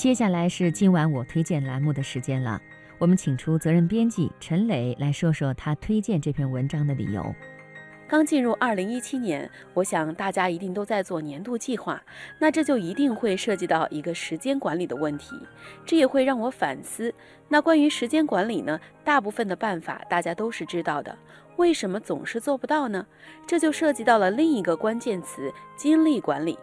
接下来是今晚我推荐栏目的时间了，我们请出责任编辑陈磊来说说他推荐这篇文章的理由。刚进入二零一七年，我想大家一定都在做年度计划，那这就一定会涉及到一个时间管理的问题，这也会让我反思。那关于时间管理呢？大部分的办法大家都是知道的，为什么总是做不到呢？这就涉及到了另一个关键词——精力管理。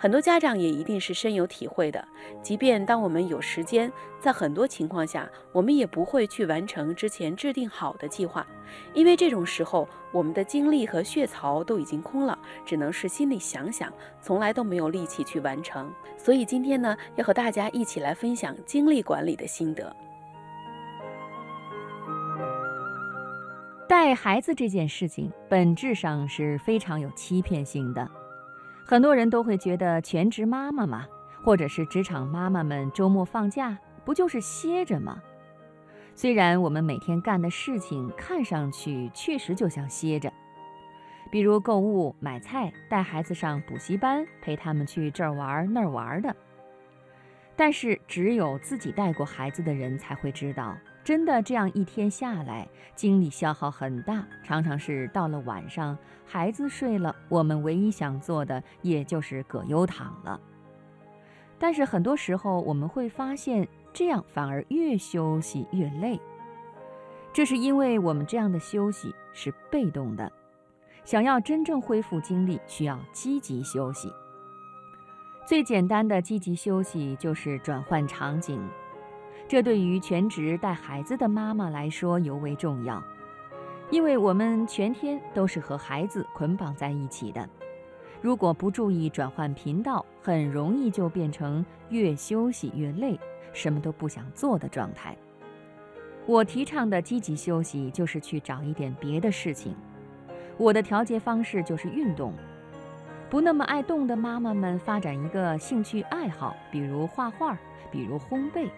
很多家长也一定是深有体会的。即便当我们有时间，在很多情况下，我们也不会去完成之前制定好的计划，因为这种时候，我们的精力和血槽都已经空了，只能是心里想想，从来都没有力气去完成。所以今天呢，要和大家一起来分享精力管理的心得。带孩子这件事情，本质上是非常有欺骗性的。很多人都会觉得全职妈妈嘛，或者是职场妈妈们周末放假不就是歇着吗？虽然我们每天干的事情看上去确实就像歇着，比如购物、买菜、带孩子上补习班、陪他们去这儿玩那儿玩的。但是只有自己带过孩子的人才会知道。真的这样一天下来，精力消耗很大，常常是到了晚上，孩子睡了，我们唯一想做的也就是葛优躺了。但是很多时候我们会发现，这样反而越休息越累。这是因为我们这样的休息是被动的，想要真正恢复精力，需要积极休息。最简单的积极休息就是转换场景。这对于全职带孩子的妈妈来说尤为重要，因为我们全天都是和孩子捆绑在一起的。如果不注意转换频道，很容易就变成越休息越累，什么都不想做的状态。我提倡的积极休息，就是去找一点别的事情。我的调节方式就是运动。不那么爱动的妈妈们，发展一个兴趣爱好，比如画画，比如烘焙。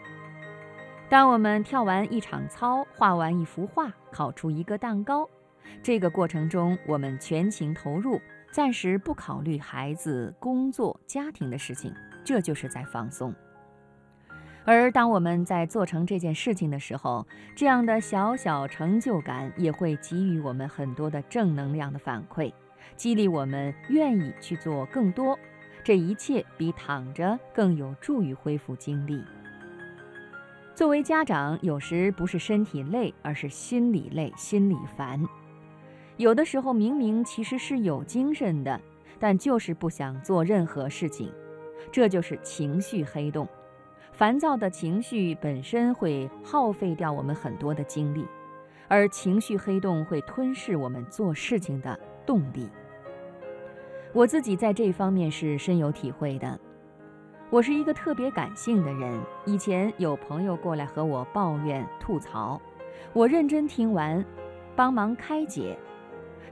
当我们跳完一场操，画完一幅画，烤出一个蛋糕，这个过程中我们全情投入，暂时不考虑孩子、工作、家庭的事情，这就是在放松。而当我们在做成这件事情的时候，这样的小小成就感也会给予我们很多的正能量的反馈，激励我们愿意去做更多。这一切比躺着更有助于恢复精力。作为家长，有时不是身体累，而是心里累、心里烦。有的时候明明其实是有精神的，但就是不想做任何事情，这就是情绪黑洞。烦躁的情绪本身会耗费掉我们很多的精力，而情绪黑洞会吞噬我们做事情的动力。我自己在这方面是深有体会的。我是一个特别感性的人，以前有朋友过来和我抱怨吐槽，我认真听完，帮忙开解。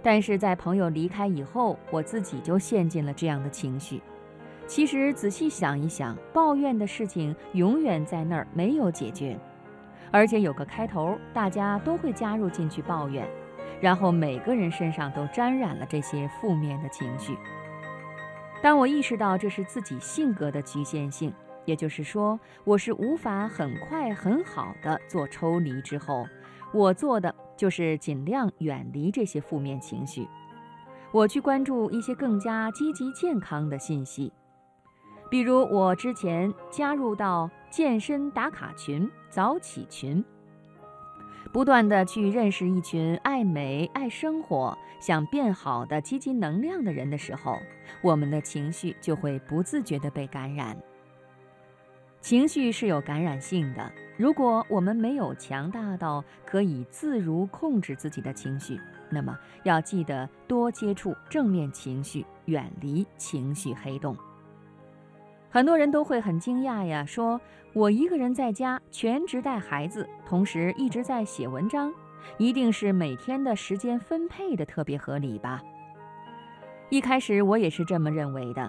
但是在朋友离开以后，我自己就陷进了这样的情绪。其实仔细想一想，抱怨的事情永远在那儿没有解决，而且有个开头，大家都会加入进去抱怨，然后每个人身上都沾染了这些负面的情绪。当我意识到这是自己性格的局限性，也就是说，我是无法很快很好的做抽离之后，我做的就是尽量远离这些负面情绪，我去关注一些更加积极健康的信息，比如我之前加入到健身打卡群、早起群。不断的去认识一群爱美、爱生活、想变好的积极能量的人的时候，我们的情绪就会不自觉地被感染。情绪是有感染性的，如果我们没有强大到可以自如控制自己的情绪，那么要记得多接触正面情绪，远离情绪黑洞。很多人都会很惊讶呀，说我一个人在家全职带孩子，同时一直在写文章，一定是每天的时间分配的特别合理吧？一开始我也是这么认为的，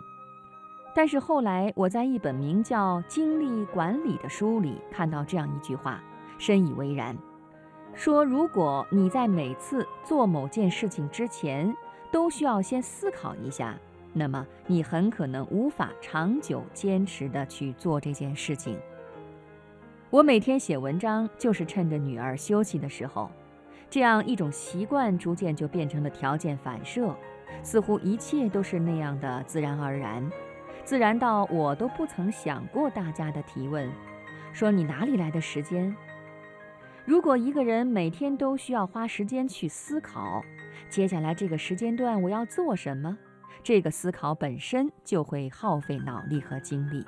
但是后来我在一本名叫《精力管理》的书里看到这样一句话，深以为然，说如果你在每次做某件事情之前，都需要先思考一下。那么你很可能无法长久坚持的去做这件事情。我每天写文章，就是趁着女儿休息的时候，这样一种习惯逐渐就变成了条件反射，似乎一切都是那样的自然而然，自然到我都不曾想过大家的提问，说你哪里来的时间？如果一个人每天都需要花时间去思考，接下来这个时间段我要做什么？这个思考本身就会耗费脑力和精力。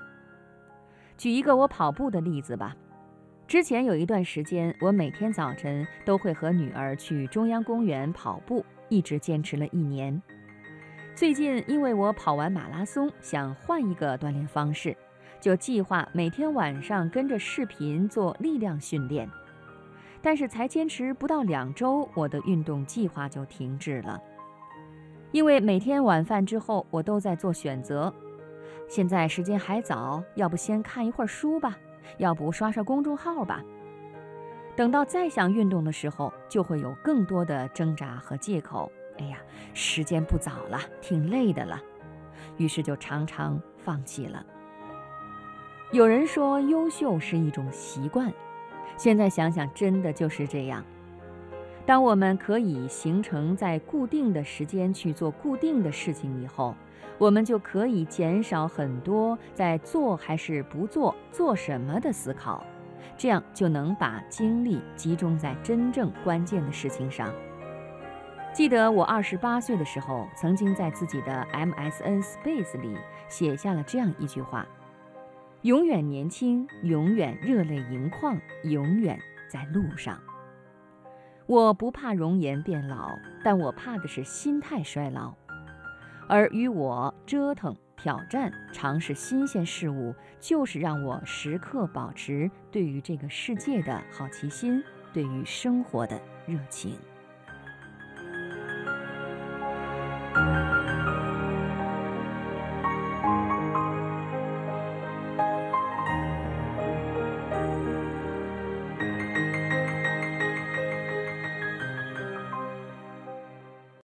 举一个我跑步的例子吧，之前有一段时间，我每天早晨都会和女儿去中央公园跑步，一直坚持了一年。最近因为我跑完马拉松，想换一个锻炼方式，就计划每天晚上跟着视频做力量训练。但是才坚持不到两周，我的运动计划就停滞了。因为每天晚饭之后，我都在做选择。现在时间还早，要不先看一会儿书吧，要不刷刷公众号吧。等到再想运动的时候，就会有更多的挣扎和借口。哎呀，时间不早了，挺累的了，于是就常常放弃了。有人说，优秀是一种习惯，现在想想，真的就是这样。当我们可以形成在固定的时间去做固定的事情以后，我们就可以减少很多在做还是不做、做什么的思考，这样就能把精力集中在真正关键的事情上。记得我二十八岁的时候，曾经在自己的 MSN Space 里写下了这样一句话：“永远年轻，永远热泪盈眶，永远在路上。”我不怕容颜变老，但我怕的是心态衰老。而与我折腾、挑战、尝试新鲜事物，就是让我时刻保持对于这个世界的好奇心，对于生活的热情。